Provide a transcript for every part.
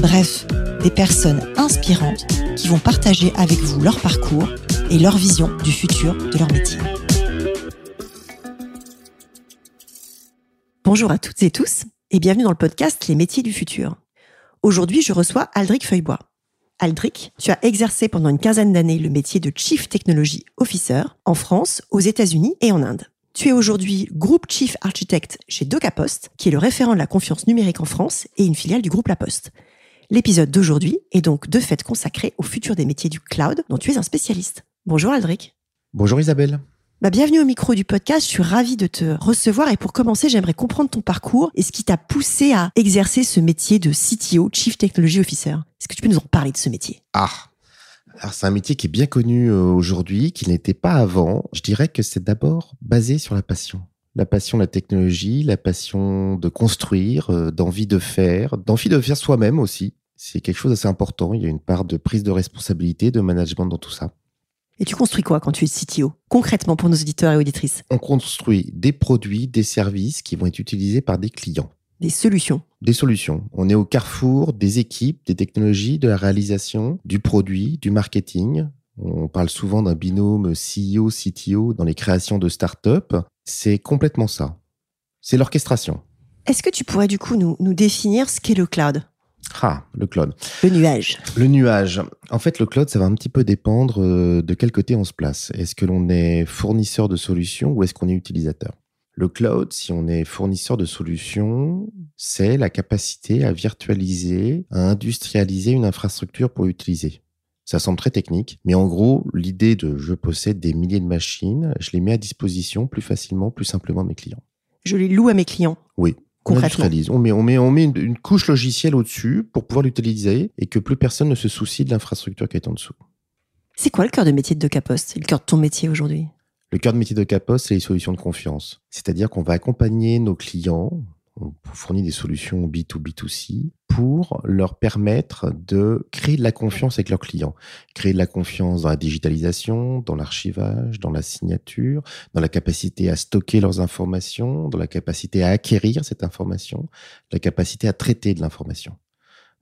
bref, des personnes inspirantes qui vont partager avec vous leur parcours et leur vision du futur de leur métier. Bonjour à toutes et tous et bienvenue dans le podcast Les métiers du futur. Aujourd'hui, je reçois Aldric Feuillebois. Aldric, tu as exercé pendant une quinzaine d'années le métier de Chief Technology Officer en France, aux États-Unis et en Inde. Tu es aujourd'hui Groupe Chief Architect chez DocaPost, qui est le référent de la confiance numérique en France et une filiale du groupe La Poste. L'épisode d'aujourd'hui est donc de fait consacré au futur des métiers du cloud dont tu es un spécialiste. Bonjour Aldric. Bonjour Isabelle. Bah, bienvenue au micro du podcast, je suis ravie de te recevoir et pour commencer, j'aimerais comprendre ton parcours et ce qui t'a poussé à exercer ce métier de CTO, Chief Technology Officer. Est-ce que tu peux nous en parler de ce métier? Ah, alors c'est un métier qui est bien connu euh, aujourd'hui, qui n'était pas avant. Je dirais que c'est d'abord basé sur la passion. La passion de la technologie, la passion de construire, euh, d'envie de faire, d'envie de faire soi-même aussi. C'est quelque chose d'assez important. Il y a une part de prise de responsabilité, de management dans tout ça. Et tu construis quoi quand tu es CTO Concrètement pour nos auditeurs et auditrices? On construit des produits, des services qui vont être utilisés par des clients. Des solutions. Des solutions. On est au carrefour des équipes, des technologies, de la réalisation, du produit, du marketing. On parle souvent d'un binôme CEO, CTO dans les créations de start-up. C'est complètement ça. C'est l'orchestration. Est-ce que tu pourrais du coup nous, nous définir ce qu'est le cloud? Ah, le cloud. Le nuage. Le nuage. En fait, le cloud, ça va un petit peu dépendre euh, de quel côté on se place. Est-ce que l'on est fournisseur de solutions ou est-ce qu'on est utilisateur? Le cloud, si on est fournisseur de solutions, c'est la capacité à virtualiser, à industrialiser une infrastructure pour utiliser. Ça semble très technique, mais en gros, l'idée de je possède des milliers de machines, je les mets à disposition plus facilement, plus simplement à mes clients. Je les loue à mes clients. Oui, on met, on met, on met une, couche logicielle au-dessus pour pouvoir l'utiliser et que plus personne ne se soucie de l'infrastructure qui est en dessous. C'est quoi le cœur de métier de DocaPost Le cœur de ton métier aujourd'hui? Le cœur de métier de DocaPost, c'est les solutions de confiance. C'est-à-dire qu'on va accompagner nos clients, on fournit des solutions B2B2C pour leur permettre de créer de la confiance avec leurs clients. Créer de la confiance dans la digitalisation, dans l'archivage, dans la signature, dans la capacité à stocker leurs informations, dans la capacité à acquérir cette information, la capacité à traiter de l'information.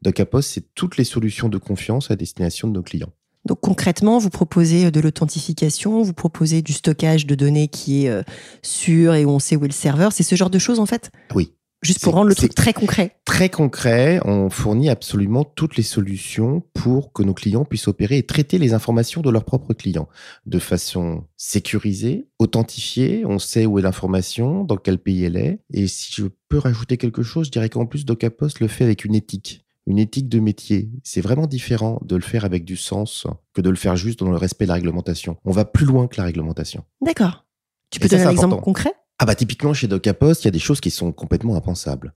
DocaPost, c'est toutes les solutions de confiance à destination de nos clients. Donc concrètement, vous proposez de l'authentification, vous proposez du stockage de données qui est euh, sûr et où on sait où est le serveur. C'est ce genre de choses en fait? Oui, Juste pour rendre le truc très concret. Très concret, on fournit absolument toutes les solutions pour que nos clients puissent opérer et traiter les informations de leurs propres clients de façon sécurisée, authentifiée. On sait où est l'information, dans quel pays elle est. Et si je peux rajouter quelque chose, je dirais qu'en plus, DocaPost le fait avec une éthique une éthique de métier. C'est vraiment différent de le faire avec du sens que de le faire juste dans le respect de la réglementation. On va plus loin que la réglementation. D'accord. Tu peux donner un exemple concret? Ah bah typiquement chez DocaPost, il y a des choses qui sont complètement impensables.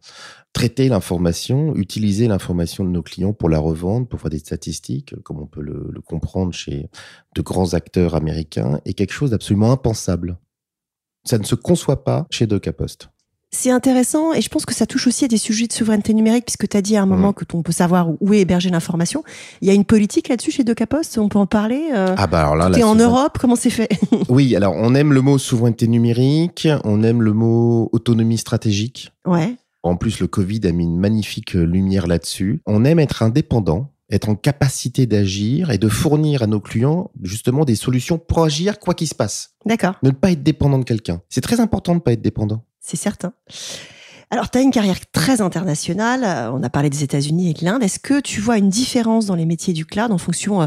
Traiter l'information, utiliser l'information de nos clients pour la revendre, pour faire des statistiques, comme on peut le, comprendre chez de grands acteurs américains, est quelque chose d'absolument impensable. Ça ne se conçoit pas chez DocaPost. C'est intéressant et je pense que ça touche aussi à des sujets de souveraineté numérique puisque tu as dit à un moment mhm. que on peut savoir où est hébergée l'information. Il y a une politique là-dessus chez DocaPost, on peut en parler euh, Ah bah alors là, t'es en Europe, comment c'est fait Oui, alors on aime le mot souveraineté numérique, on aime le mot autonomie stratégique. Ouais. En plus, le Covid a mis une magnifique lumière là-dessus. On aime être indépendant, être en capacité d'agir et de fournir à nos clients justement des solutions pour agir quoi qu'il se passe. D'accord. Ne pas être dépendant de quelqu'un. C'est très important de ne pas être dépendant c'est certain. Alors, tu as une carrière très internationale. Euh, on a parlé des États-Unis et de l'Inde. Est-ce que tu vois une différence dans les métiers du cloud en fonction euh,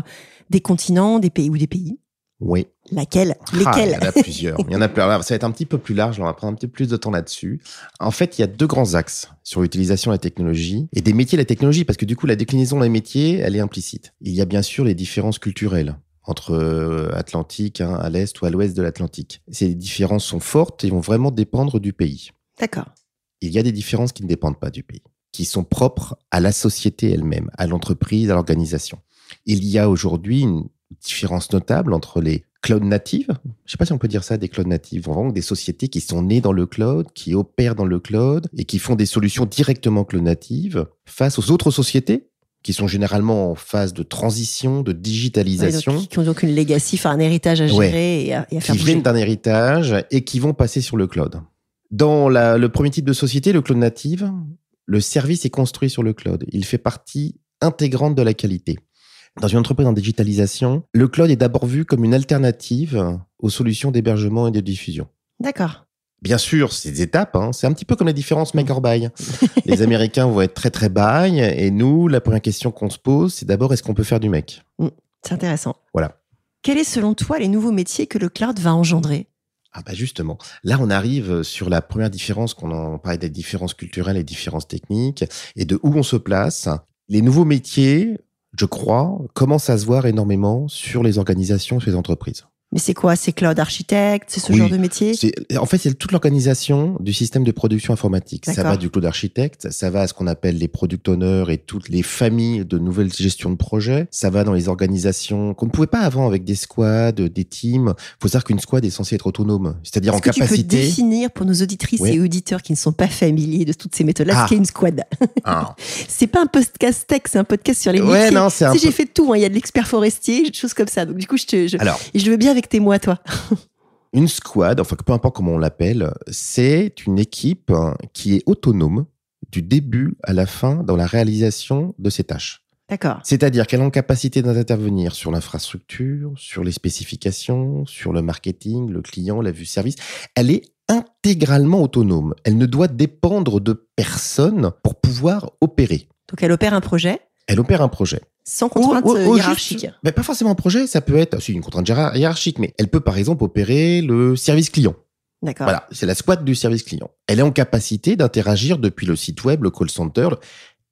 des continents, des pays ou des pays? Oui. Laquelle? Ah, Lesquels Il y en a plusieurs. il y en a plusieurs. Ça va être un petit peu plus large. On va prendre un petit peu plus de temps là-dessus. En fait, il y a deux grands axes sur l'utilisation de la technologie et des métiers de la technologie, parce que du coup, la déclinaison des métiers, elle est implicite. Il y a bien sûr les différences culturelles entre euh, Atlantique, hein, à l'est ou à l'ouest de l'Atlantique. Ces différences sont fortes et vont vraiment dépendre du pays. D'accord. Il y a des différences qui ne dépendent pas du pays, qui sont propres à la société elle-même, à l'entreprise, à l'organisation. Il y a aujourd'hui une différence notable entre les cloud natives, je ne sais pas si on peut dire ça, des cloud natives, vraiment des sociétés qui sont nées dans le cloud, qui opèrent dans le cloud et qui font des solutions directement cloud natives face aux autres sociétés qui sont généralement en phase de transition, de digitalisation. qui ont donc une legacy, enfin un héritage à gérer et, à, et, à, faire Qui viennent d'un héritage et qui vont passer sur le cloud. Dans la, le premier type de société, le cloud native, le service est construit sur le cloud. Il fait partie intégrante de la qualité. Dans une entreprise en digitalisation, le cloud est d'abord vu comme une alternative aux solutions d'hébergement et de diffusion. D'accord. Bien sûr, c'est des étapes. Hein. C'est un petit peu comme la différence make or buy. Les Américains vont être très très buy et nous, la première question qu'on se pose, c'est d'abord est-ce qu'on peut faire du make mmh, C'est intéressant. Voilà. Quels est selon toi les nouveaux métiers que le cloud va engendrer? Ah bah justement, là on arrive sur la première différence qu'on en parlait des différences culturelles et différences techniques et de où on se place. Les nouveaux métiers je crois, commence à se voir énormément sur les organisations, sur les entreprises. Mais c'est quoi? C'est cloud architecte? C'est ce genre de métier? En fait, c'est toute l'organisation du système de production informatique. Ça va du cloud architecte, ça va à ce qu'on appelle les product owners et toutes les familles de nouvelles gestions de projets. Ça va dans les organisations qu'on ne pouvait pas avant avec des squads, des teams. Il faut savoir qu'une squad est censée être autonome, c'est-à-dire en que capacité. Tu peux définir pour nos auditrices et auditeurs qui ne sont pas familiers de toutes ces méthodes-là ce ah. qu'est une squad? Ah. c'est pas un podcast tech, c'est un podcast sur les ouais, métiers. Non, c'est si j'ai fait tout, hein. il y a de l'expert forestier, des choses comme ça. Donc du coup, je te, je, Alors, je veux bien avec tes mots toi. une squad, enfin peu importe comment on l'appelle, c'est une équipe qui est autonome du début à la fin dans la réalisation de ses tâches. D'accord. C'est-à-dire qu'elle a en capacité d'intervenir sur l'infrastructure, sur les spécifications, sur le marketing, le client, la vue service. Elle est intégralement autonome. Elle ne doit dépendre de personne pour pouvoir opérer. Donc elle opère un projet Elle opère un projet. Sans contrainte euh, hiérarchique. mais pas forcément un projet, ça peut être, aussi une contrainte hiérarchique, mais elle peut par exemple opérer le service client. D'accord. Voilà, c'est la squad du service client. Elle est en capacité d'interagir depuis le site web, le call center.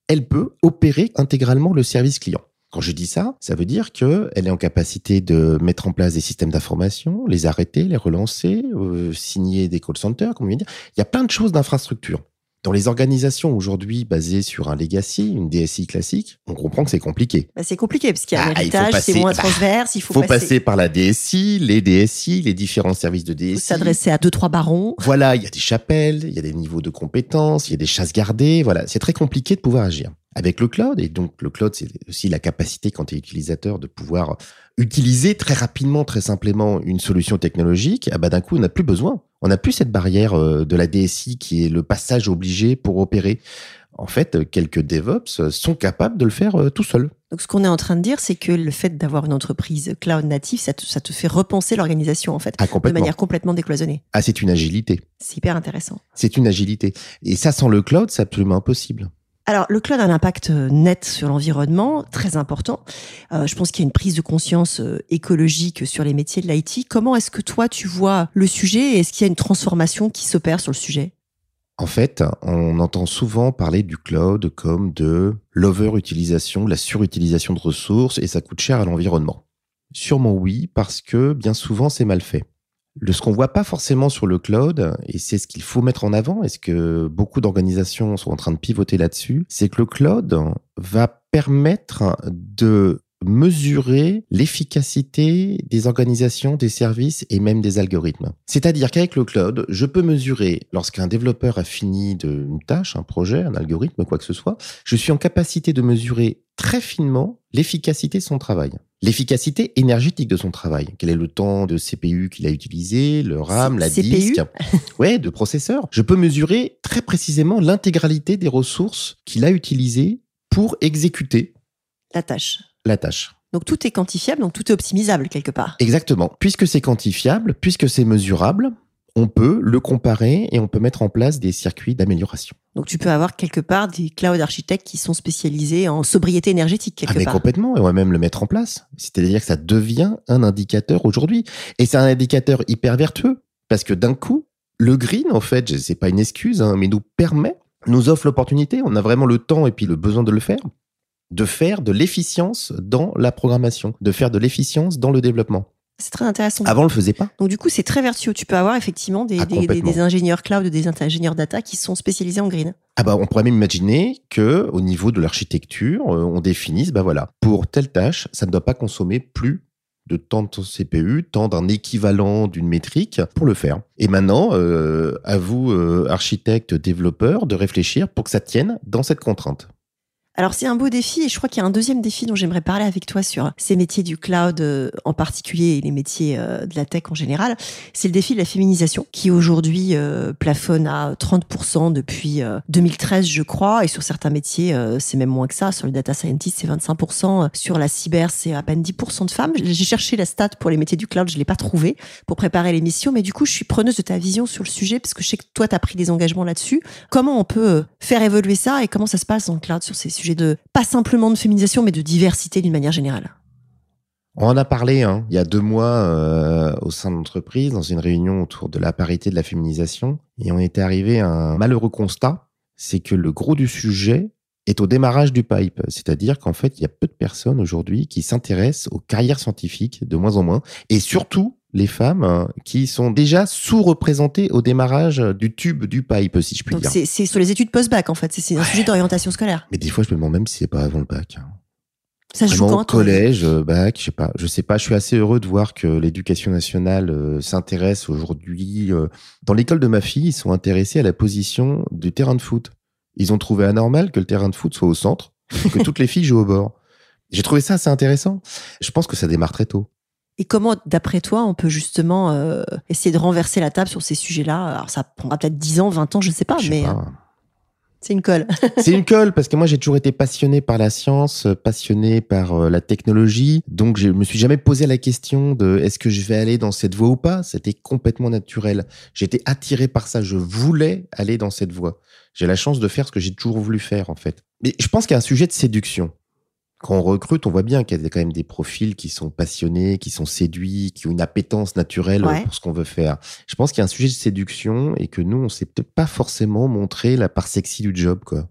Elle peut opérer intégralement le service client. Quand je dis ça, ça veut dire qu'elle est en capacité de mettre en place des systèmes d'information, les arrêter, les relancer, euh, signer des call centers, comme on vient dire. Il y a plein de choses d'infrastructure. Dans les organisations aujourd'hui basées sur un legacy, une DSI classique, on comprend que c'est compliqué. Bah c'est compliqué parce qu'il y a un ah, héritage, c'est moins bah, transverse, il faut, faut passer... par la DSI, les DSI, les différents services de DSI. S'adresser à deux trois barons. Voilà, il y a des chapelles, il y a des niveaux de compétences, il y a des chasses gardées. Voilà, c'est très compliqué de pouvoir agir avec le cloud. Et donc, le cloud, c'est aussi la capacité, quand tu es utilisateur, de pouvoir utiliser très rapidement, très simplement une solution technologique. Ah bah, d'un coup, on n'a plus besoin. On n'a plus cette barrière euh, de la DSI qui est le passage obligé pour opérer. En fait, quelques DevOps sont capables de le faire euh, tout seul. Donc, ce qu'on est en train de dire, c'est que le fait d'avoir une entreprise cloud native, ça te, ça te fait repenser l'organisation, en fait, ah, de manière complètement décloisonnée. Ah, c'est une agilité. C'est hyper intéressant. C'est une agilité. Et ça, sans le cloud, c'est absolument impossible. Alors, le cloud a un impact euh, net sur l'environnement, très important. Euh, je pense qu'il y a une prise de conscience euh, écologique sur les métiers de l'IT. Comment est-ce que toi, tu vois le sujet et est-ce qu'il y a une transformation qui s'opère sur le sujet? En fait, on entend souvent parler du cloud comme de l'over-utilisation, la surutilisation de ressources et ça coûte cher à l'environnement. Sûrement oui, parce que bien souvent c'est mal fait. Le, ce qu'on voit pas forcément sur le cloud, et c'est ce qu'il faut mettre en avant, et ce que beaucoup d'organisations sont en train de pivoter là-dessus, c'est que le cloud va permettre de mesurer l'efficacité des organisations, des services et même des algorithmes. C'est-à-dire qu'avec le cloud, je peux mesurer, lorsqu'un développeur a fini de, une tâche, un projet, un algorithme, quoi que ce soit, je suis en capacité de mesurer très finement l'efficacité de son travail. L'efficacité énergétique de son travail. Quel est le temps de CPU qu'il a utilisé, le RAM, la CPU? disque, ouais, de processeur. Je peux mesurer très précisément l'intégralité des ressources qu'il a utilisées pour exécuter la tâche. La tâche. Donc tout est quantifiable, donc tout est optimisable quelque part. Exactement. Puisque c'est quantifiable, puisque c'est mesurable, on peut le comparer et on peut mettre en place des circuits d'amélioration. Donc tu peux avoir quelque part des cloud architectes qui sont spécialisés en sobriété énergétique quelque ah mais part. complètement, et on va même le mettre en place. C'est-à-dire que ça devient un indicateur aujourd'hui. Et c'est un indicateur hyper vertueux, parce que d'un coup, le green, en fait, c'est pas une excuse, hein, mais nous permet, nous offre l'opportunité, on a vraiment le temps et puis le besoin de le faire, de faire de l'efficience dans la programmation, de faire de l'efficience dans le développement. C'est très intéressant. Avant, on le faisait pas. Donc du coup, c'est très vertueux. Tu peux avoir effectivement des, Ah, des- des- complètement. des ingénieurs cloud, des ingénieurs data qui sont spécialisés en green. Ah bah, on pourrait même imaginer que au niveau de l'architecture, euh, on définisse, bah voilà, pour telle tâche, ça ne doit pas consommer plus de temps de ton CPU, tant d'un équivalent d'une métrique pour le faire. Et maintenant, euh, à vous, euh, architectes, développeurs, de réfléchir pour que ça tienne dans cette contrainte. Alors c'est un beau défi et je crois qu'il y a un deuxième défi dont j'aimerais parler avec toi sur ces métiers du cloud euh, en particulier et les métiers euh, de la tech en général. C'est le défi de la féminisation qui aujourd'hui euh, plafonne à 30% depuis euh, 2013 je crois et sur certains métiers c'est même moins que ça. Sur le data scientist c'est 25%, sur la cyber c'est à peine 10% de femmes. J'ai cherché la stat pour les métiers du cloud, je l'ai pas trouvé pour préparer l'émission mais du coup je suis preneuse de ta vision sur le sujet parce que je sais que toi tu as pris des engagements là-dessus. Comment on peut faire évoluer ça et comment ça se passe en cloud sur ces sujets de pas simplement de féminisation mais de diversité d'une manière générale On en a parlé hein, il y a deux mois euh, au sein de l'entreprise, dans une réunion autour de la parité de la féminisation, et on était arrivé à un malheureux constat, c'est que le gros du sujet est au démarrage du pipe. C'est-à-dire qu'en fait, il y a peu de personnes aujourd'hui qui s'intéressent aux carrières scientifiques, de moins en moins, et surtout les femmes hein, qui sont déjà sous-représentées au démarrage du tube du pipe, si je puis Donc dire. c'est c'est sur les études post-bac en fait, c'est- un sujet d'orientation scolaire. Mais des fois, je me demande même si c'est pas avant le bac. hein. Ça se joue quand toi collège, euh, bac, je sais pas, je sais pas. Je suis assez heureux de voir que l'éducation nationale euh, s'intéresse aujourd'hui. euh, dans l'école de ma fille, ils sont intéressés à la position du terrain de foot. Ils ont trouvé anormal que le terrain de foot soit au centre, et que toutes les filles jouent au bord. J'ai trouvé ça assez intéressant. Je pense que ça démarre très tôt. Et comment, d'après toi, on peut justement euh, essayer de renverser la table sur ces sujets-là? Alors ça prendra peut-être 10 ans, 20 ans, je sais pas, Je sais mais pas. euh, c'est une colle. C'est une colle parce que moi j'ai toujours été passionné par la science, euh, passionné par euh, la technologie. Donc je me suis jamais posé la question de est-ce que je vais aller dans cette voie ou pas. C'était complètement naturel. J'étais attiré par ça. Je voulais aller dans cette voie. J'ai la chance de faire ce que j'ai toujours voulu faire en fait. Mais je pense qu'il y a un sujet de séduction. Quand on recrute, on voit bien qu'il y a quand même des profils qui sont passionnés, qui sont séduits, qui ont une appétence naturelle Ouais. pour ce qu'on veut faire. Je pense qu'il y a un sujet de séduction et que nous, on s'est peut-être pas forcément montré la part sexy du job, quoi.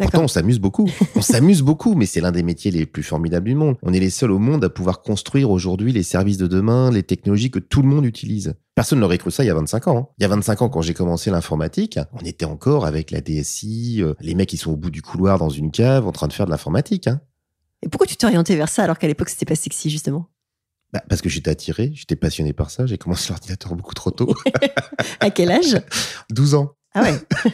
Pourtant, on s'amuse beaucoup. On s'amuse beaucoup, mais c'est l'un des métiers les plus formidables du monde. On est les seuls au monde à pouvoir construire aujourd'hui les services de demain, les technologies que tout le monde utilise. Personne n'aurait cru ça il y a 25 ans. hein. Il y a 25 ans, quand j'ai commencé l'informatique, on était encore avec la DSI, euh, les mecs qui sont au bout du couloir dans une cave en train de faire de l'informatique. Hein. Et pourquoi tu t'es orienté vers ça alors qu'à l'époque c'était pas sexy justement? Bah, parce que j'étais attiré, j'étais passionné par ça. J'ai commencé l'ordinateur beaucoup trop tôt. À quel âge? 12 ans. Ah ouais.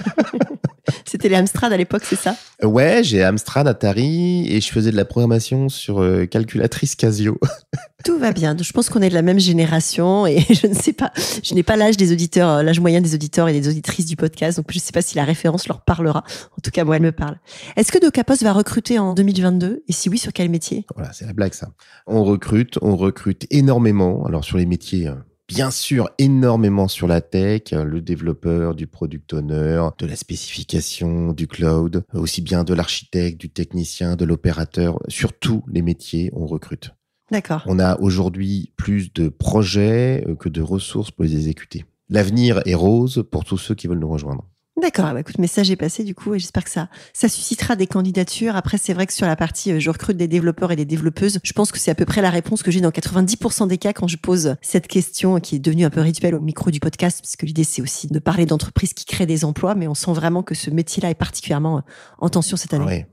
c'était les Amstrad à l'époque, c'est ça? Ouais, j'ai Amstrad, Atari et je faisais de la programmation sur euh, calculatrice Casio. Tout va bien. Je pense qu'on est de la même génération et je ne sais pas, je n'ai pas l'âge des auditeurs, euh, l'âge moyen des auditeurs et des auditrices du podcast, donc je ne sais pas si la référence leur parlera. En tout cas, moi, elle me parle. Est-ce que Docapos va recruter en 2022 Et si oui, sur quel métier? Voilà, c'est la blague ça. On recrute, on recrute énormément. Alors sur les métiers, euh, bien sûr, énormément sur la tech, euh, le développeur, du product owner, de la spécification, du cloud, euh, aussi bien de l'architecte, du technicien, de l'opérateur. Sur tous les métiers, on recrute. D'accord. On a aujourd'hui plus de projets euh, que de ressources pour les exécuter. L'avenir est rose pour tous ceux qui veulent nous rejoindre. D'accord. Ah bah, écoute, message est passé du coup et j'espère que ça, ça suscitera des candidatures. Après, c'est vrai que sur la partie euh, je recrute des développeurs et des développeuses, je pense que c'est à peu près la réponse que j'ai dans 90% des cas quand je pose cette question qui est devenue un peu rituelle au micro du podcast, parce que l'idée c'est aussi de parler d'entreprises qui créent des emplois, mais on sent vraiment que ce métier-là est particulièrement euh, en tension cette année. Ouais.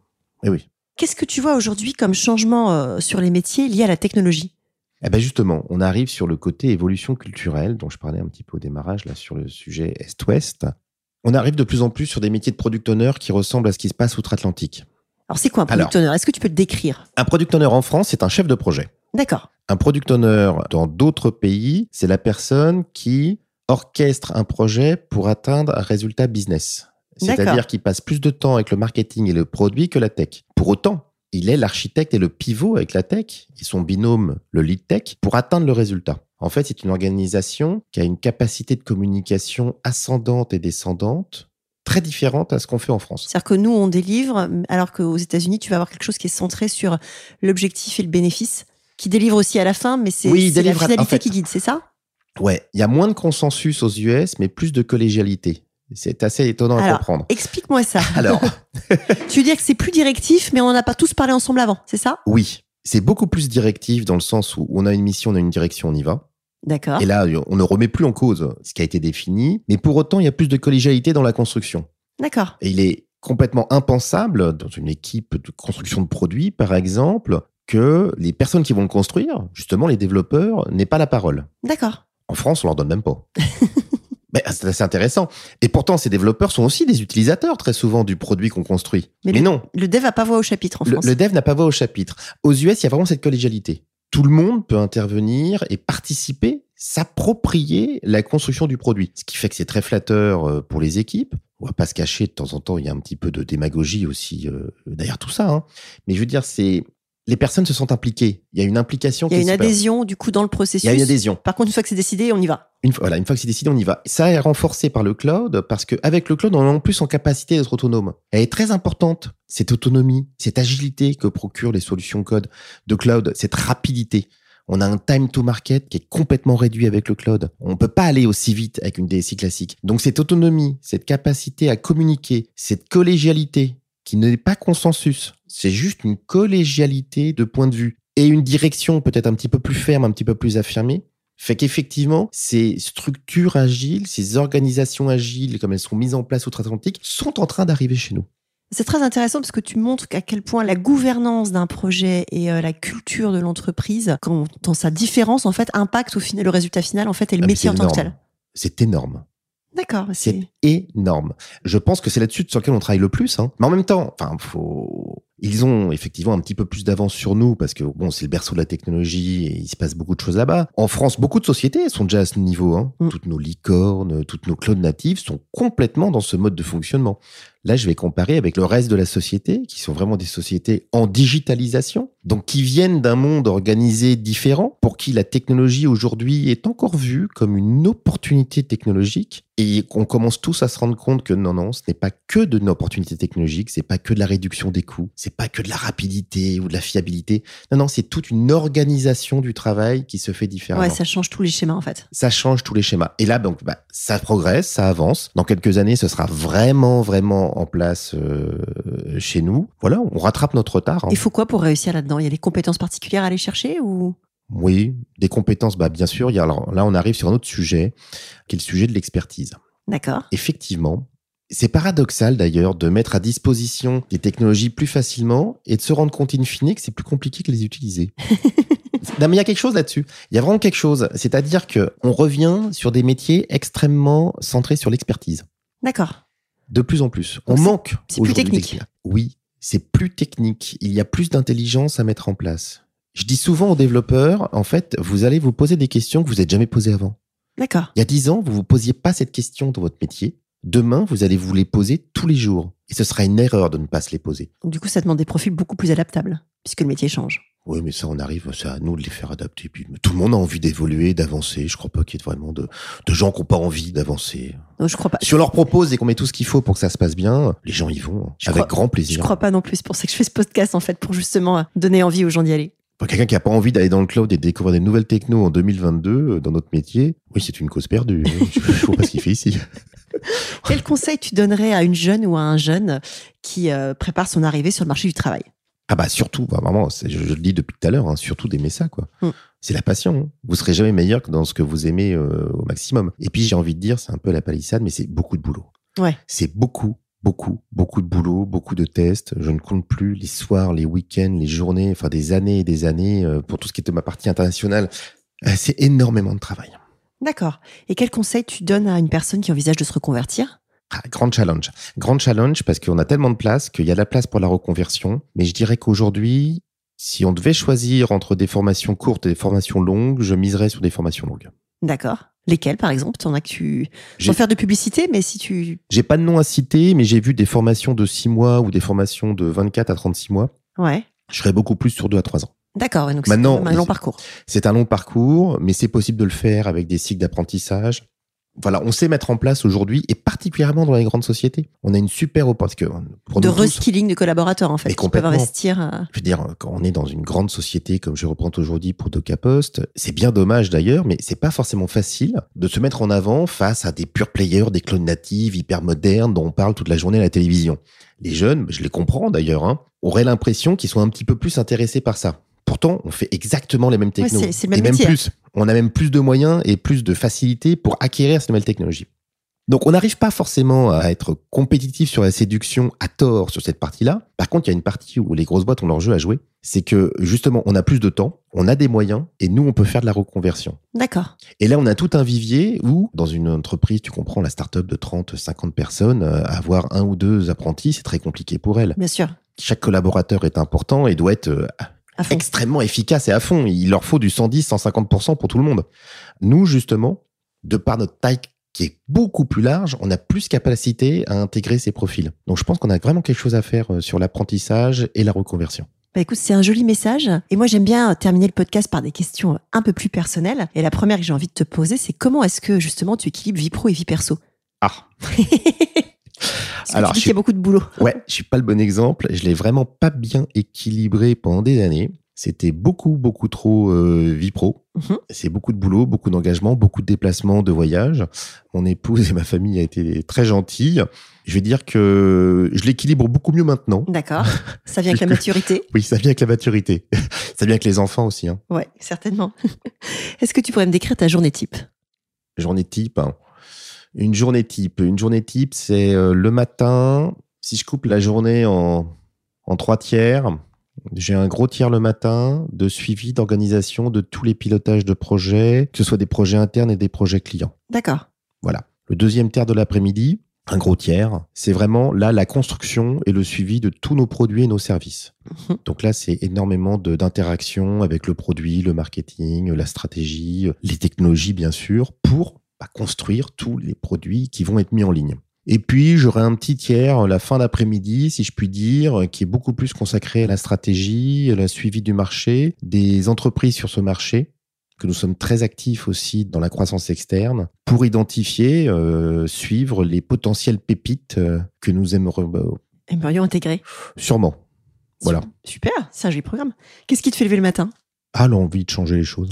Eh oui. Qu'est-ce que tu vois aujourd'hui comme changement euh, sur les métiers liés à la technologie? Eh ben justement, on arrive sur le côté évolution culturelle dont je parlais un petit peu au démarrage là sur le sujet Est-Ouest. On arrive de plus en plus sur des métiers de product owner qui ressemblent à ce qui se passe outre-Atlantique. Alors c'est quoi un product owner? Est-ce que tu peux le décrire? Un product owner en France, c'est un chef de projet. D'accord. Un product owner dans d'autres pays, c'est la personne qui orchestre un projet pour atteindre un résultat business. C'est-à-dire qu'il passe plus de temps avec le marketing et le produit que la tech. Pour autant, il est l'architecte et le pivot avec la tech et son binôme, le lead tech, pour atteindre le résultat. En fait, c'est une organisation qui a une capacité de communication ascendante et descendante très différente à ce qu'on fait en France. C'est-à-dire que nous, on délivre, alors qu'aux États-Unis, tu vas avoir quelque chose qui est centré sur l'objectif et le bénéfice, qui délivre aussi à la fin, mais c'est Oui, la en finalité fait. qui guide, c'est ça? Ouais, il y a moins de consensus aux US, mais plus de collégialité. C'est assez étonnant à comprendre. Explique-moi ça. Alors, tu veux dire que c'est plus directif, mais on n'a pas tous parlé ensemble avant, c'est ça? Oui. C'est beaucoup plus directif dans le sens où on a une mission, on a une direction, on y va. D'accord. Et là, on ne remet plus en cause ce qui a été défini, mais pour autant, il y a plus de collégialité dans la construction. D'accord. Et il est complètement impensable dans une équipe de construction de produits, par exemple, que les personnes qui vont le construire, justement les développeurs, n'aient pas la parole. D'accord. En France, on leur donne même pas. Mais c'est assez intéressant. Et pourtant, ces développeurs sont aussi des utilisateurs très souvent du produit qu'on construit. Mais, le, non. Le dev n'a pas voix au chapitre en le, France. le dev n'a pas voix au chapitre. Aux US, il y a vraiment cette collégialité. Tout le monde peut intervenir et participer, s'approprier la construction du produit. Ce qui fait que c'est très flatteur euh, pour les équipes. On va pas se cacher, de temps en temps, il y a un petit peu de démagogie aussi euh, derrière tout ça. hein. Mais je veux dire, c'est les personnes se sentent impliquées. Il y a une implication. Il y a qui une passe. adhésion du coup dans le processus. Il y a une adhésion. Par contre, une fois que c'est décidé, on y va. Une fois, voilà, une fois que c'est décidé, on y va. Ça est renforcé par le cloud parce qu'avec le cloud, on est en plus en capacité d'être autonome. Elle est très importante, cette autonomie, cette agilité que procurent les solutions code de cloud, cette rapidité. On a un time to market qui est complètement réduit avec le cloud. On peut pas aller aussi vite avec une DSI classique. Donc cette autonomie, cette capacité à communiquer, cette collégialité qui n'est pas consensus, c'est juste une collégialité de point de vue et une direction peut-être un petit peu plus ferme, un petit peu plus affirmée, fait qu'effectivement, ces structures agiles, ces organisations agiles, comme elles sont mises en place outre-Atlantique, sont en train d'arriver chez nous. C'est très intéressant parce que tu montres à quel point la gouvernance d'un projet et euh, la culture de l'entreprise, quand dans sa différence en fait, impacte au final le résultat final en fait et le Ah, métier en tant que tel. C'est énorme. D'accord. C'est énorme. Je pense que c'est là-dessus sur lequel on travaille le plus. Hein. Mais en même temps, enfin, faut. Ils ont effectivement un petit peu plus d'avance sur nous parce que bon, c'est le berceau de la technologie et il se passe beaucoup de choses là-bas. En France, beaucoup de sociétés sont déjà à ce niveau. Hein. Mm. Toutes nos licornes, toutes nos cloud natives sont complètement dans ce mode de fonctionnement. Là, je vais comparer avec le reste de la société, qui sont vraiment des sociétés en digitalisation, donc qui viennent d'un monde organisé différent, pour qui la technologie aujourd'hui est encore vue comme une opportunité technologique, et qu'on commence tous à se rendre compte que non, non, ce n'est pas que de une opportunité technologique, c'est pas que de la réduction des coûts, c'est pas que de la rapidité ou de la fiabilité. Non, non, c'est toute une organisation du travail qui se fait différemment ouais, ça change tous les schémas en fait. ça change tous les schémas. Et là, donc, bah, ça progresse, ça avance. Dans quelques années, ce sera vraiment, vraiment en place euh, chez nous. Voilà, on rattrape notre retard. hein. Il faut quoi pour réussir là-dedans? Il y a des compétences particulières à aller chercher ou? Oui, des compétences, bah, bien sûr. Il y a, alors, là, on arrive sur un autre sujet, qui est le sujet de l'expertise. D'accord. Effectivement, c'est paradoxal d'ailleurs de mettre à disposition des technologies plus facilement et de se rendre compte in fine que c'est plus compliqué que les utiliser. non mais il y a quelque chose là-dessus. Il y a vraiment quelque chose. C'est-à-dire que on revient sur des métiers extrêmement centrés sur l'expertise. D'accord. De plus en plus. On Donc manque. c'est plus technique. Oui, c'est plus technique. Il y a plus d'intelligence à mettre en place. Je dis souvent aux développeurs, en fait, vous allez vous poser des questions que vous n'êtes jamais posées avant. D'accord. Il y a dix ans, vous vous posiez pas cette question dans votre métier. Demain, vous allez vous les poser tous les jours. Et ce sera une erreur de ne pas se les poser. Donc du coup, ça demande des profils beaucoup plus adaptables puisque le métier change. Oui, mais ça, on arrive, c'est à nous de les faire adapter. Puis, tout le monde a envie d'évoluer, d'avancer. Je crois pas qu'il y ait vraiment de, de gens qui n'ont pas envie d'avancer. Donc je crois pas. Si on leur propose et qu'on met tout ce qu'il faut pour que ça se passe bien, les gens y vont. Je avec crois- grand Je plaisir. crois pas non plus. C'est pour ça que je fais ce podcast en fait pour justement donner envie aux gens d'y aller. Pour Quelqu'un qui a pas envie d'aller dans le cloud et de découvrir des nouvelles techno en 2022 euh, dans notre métier, oui, c'est une cause perdue. hein. je je vois pas ce qu'il fait ici. Quel conseil tu donnerais à une jeune ou à un jeune qui euh, prépare son arrivée sur le marché du travail? Ah bah surtout, bah, vraiment, je, je le dis depuis tout à l'heure, hein, surtout d'aimer ça, quoi. Mm. C'est la passion. hein. Vous serez jamais meilleur que dans ce que vous aimez euh, au maximum. Et puis j'ai envie de dire, c'est un peu la palissade, mais c'est beaucoup de boulot. Ouais. C'est beaucoup, beaucoup, beaucoup de boulot, beaucoup de tests. Je ne compte plus les soirs, les week-ends, les journées, enfin des années et des années euh, pour tout ce qui est de ma partie internationale. Euh, c'est énormément de travail. D'accord. Et quel conseil tu donnes à une personne qui envisage de se reconvertir? Ah, grand challenge. Grand challenge parce qu'on a tellement de place qu'il y a de la place pour la reconversion. Mais je dirais qu'aujourd'hui, si on devait choisir entre des formations courtes et des formations longues, je miserais sur des formations longues. D'accord. Lesquelles, par exemple? T'en as que tu. Sans faire de publicité, mais si tu. J'ai pas de nom à citer, mais j'ai vu des formations de 6 mois ou des formations de 24 à 36 mois. Ouais. Je serais beaucoup plus sur 2 à 3 ans. D'accord. Donc c'est un long parcours. C'est un long parcours, mais c'est possible de le faire avec des cycles d'apprentissage. Voilà, on sait mettre en place aujourd'hui, et particulièrement dans les grandes sociétés. On a une super opportunité. Pour De reskilling de collaborateurs, en fait. Peuvent complètement. investir. euh, je veux dire, quand on est dans une grande société comme je reprends aujourd'hui pour DocaPost, c'est bien dommage d'ailleurs, mais c'est pas forcément facile de se mettre en avant face à des pure players, des clones natives hyper modernes dont on parle toute la journée à la télévision. Les jeunes, je les comprends d'ailleurs, hein, auraient l'impression qu'ils sont un petit peu plus intéressés par ça. Pour pourtant, on fait exactement les mêmes technos. c'est- c'est le même et même métier. plus. On a même plus de moyens et plus de facilité pour acquérir ces nouvelles technologies. Donc, on n'arrive pas forcément à être compétitif sur la séduction à tort sur cette partie-là. Par contre, il y a une partie où les grosses boîtes ont leur jeu à jouer. C'est que, justement, on a plus de temps, on a des moyens et nous, on peut faire de la reconversion. D'accord. Et là, on a tout un vivier où, dans une entreprise, tu comprends, la start-up de 30, 50 personnes, euh, avoir un ou deux apprentis, c'est très compliqué pour elle. Bien sûr. Chaque collaborateur est important et doit être euh. Extrêmement efficace et à fond. Il leur faut du 110, 150% pour tout le monde. Nous, justement, de par notre taille qui est beaucoup plus large, on a plus capacité à intégrer ces profils. Donc, je pense qu'on a vraiment quelque chose à faire euh, sur l'apprentissage et la reconversion. Bah écoute, c'est un joli message. Et moi, j'aime bien terminer le podcast par des questions un peu plus personnelles. Et la première que j'ai envie de te poser, c'est comment est-ce que justement tu équilibres vie pro et vie perso? Ah, Alors, je qu'il y a beaucoup de boulot. ouais, je suis pas le bon exemple. Je l'ai vraiment pas bien équilibré pendant des années. C'était beaucoup, beaucoup trop euh, vie pro. Mhm. C'est beaucoup de boulot, beaucoup d'engagement, beaucoup de déplacements, de voyages. Mon épouse et ma famille a été très gentille. Je vais dire que je l'équilibre beaucoup mieux maintenant. D'accord. Ça vient avec la maturité. Oui, ça vient avec la maturité. ça vient avec les enfants aussi. Hein. Ouais, certainement. Est-ce que tu pourrais me décrire ta journée type? Journée type. hein. Une journée type. Une journée type, c'est euh, le matin. Si je coupe la journée en, en trois tiers, j'ai un gros tiers le matin de suivi d'organisation de tous les pilotages de projets, que ce soit des projets internes et des projets clients. D'accord. Voilà. Le deuxième tiers de l'après-midi, un gros tiers, c'est vraiment là la construction et le suivi de tous nos produits et nos services. Mhm. Donc là, c'est énormément d'interactions avec le produit, le marketing, la stratégie, les technologies, bien sûr, pour bah, construire tous les produits qui vont être mis en ligne. Et puis, j'aurai un petit tiers, la fin d'après-midi, si je puis dire, qui est beaucoup plus consacré à la stratégie, à la suivi du marché, des entreprises sur ce marché, que nous sommes très actifs aussi dans la croissance externe, pour identifier, euh, suivre les potentielles pépites euh, que nous aimerions, bah, Aimerions intégrer. sûrement. Voilà. Super, c'est un joli programme. Qu'est-ce qui te fait lever le matin? Ah, l'envie de changer les choses.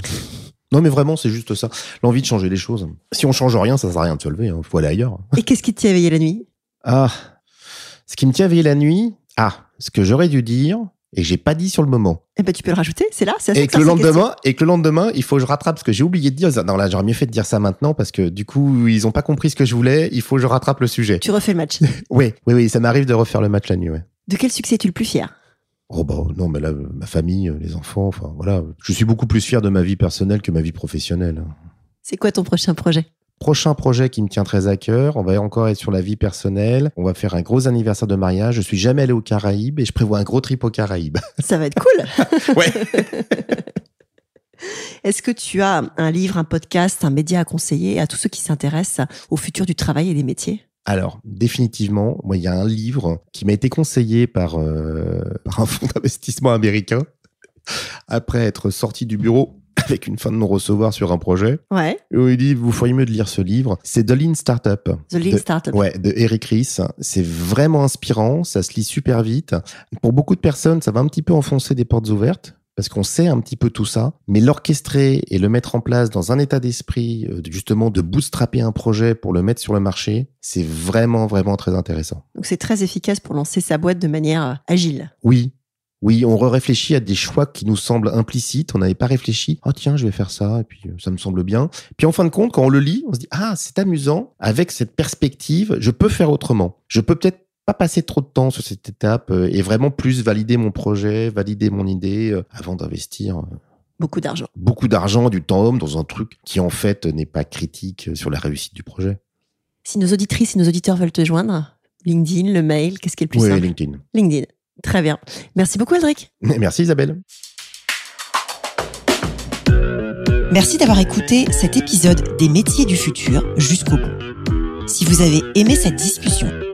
Non, mais vraiment, c'est juste ça. L'envie de changer les choses. Si on change rien, ça sert à rien de se lever. Il faut aller ailleurs. Et qu'est-ce qui te tient éveillé la nuit? Ah, ce qui me tient éveillé la nuit? Ah, ce que j'aurais dû dire et que j'ai pas dit sur le moment. Eh ben, tu peux le rajouter, c'est là, c'est Et que le lendemain, et que le lendemain, il faut que je rattrape ce que j'ai oublié de dire. Non, là, j'aurais mieux fait de dire ça maintenant parce que du coup, ils ont pas compris ce que je voulais. Il faut que je rattrape le sujet. Tu refais le match. Oui, oui, oui, ça m'arrive de refaire le match la nuit. Ouais. De quel succès es-tu le plus fier? Oh bah non, mais là, ma famille, les enfants, enfin voilà. Je suis beaucoup plus fier de ma vie personnelle que ma vie professionnelle. C'est quoi ton prochain projet? Prochain projet qui me tient très à cœur, on va encore être sur la vie personnelle. On va faire un gros anniversaire de mariage. Je suis jamais allé aux Caraïbes et je prévois un gros trip aux Caraïbes. Ça va être cool. Ouais. Est-ce que tu as un livre, un podcast, un média à conseiller à tous ceux qui s'intéressent au futur du travail et des métiers? Alors, définitivement, moi, il y a un livre qui m'a été conseillé par, euh, par un fonds d'investissement américain après être sorti du bureau avec une fin de non-recevoir sur un projet. Ouais, Où il dit, vous feriez mieux de lire ce livre. C'est The Lean Startup. The Lean De- Startup. Ouais, de Eric Ries. C'est vraiment inspirant, ça se lit super vite. Pour beaucoup de personnes, ça va un petit peu enfoncer des portes ouvertes. Parce qu'on sait un petit peu tout ça, mais l'orchestrer et le mettre en place dans un état d'esprit, euh, justement de bootstrapper un projet pour le mettre sur le marché, c'est vraiment, vraiment très intéressant. Donc c'est très efficace pour lancer sa boîte de manière euh, agile. Oui, oui, on réfléchit à des choix qui nous semblent implicites. On n'avait pas réfléchi. Oh tiens, je vais faire ça, et puis euh, ça me semble bien. Puis en fin de compte, quand on le lit, on se dit ah c'est amusant. Avec cette perspective, je peux faire autrement. Je peux peut-être pas passer trop de temps sur cette étape euh, et vraiment plus valider mon projet, valider mon idée euh, avant d'investir euh, Beaucoup d'argent. beaucoup d'argent, du temps homme dans un truc qui en fait n'est pas critique sur la réussite du projet. Si nos auditrices et nos auditeurs veulent te joindre, LinkedIn, le mail, qu'est-ce qui est le plus Oui, simple LinkedIn. LinkedIn. Très bien. Merci beaucoup, Aldric. Merci Isabelle. Merci d'avoir écouté cet épisode des métiers du futur jusqu'au bout. Si vous avez aimé cette discussion,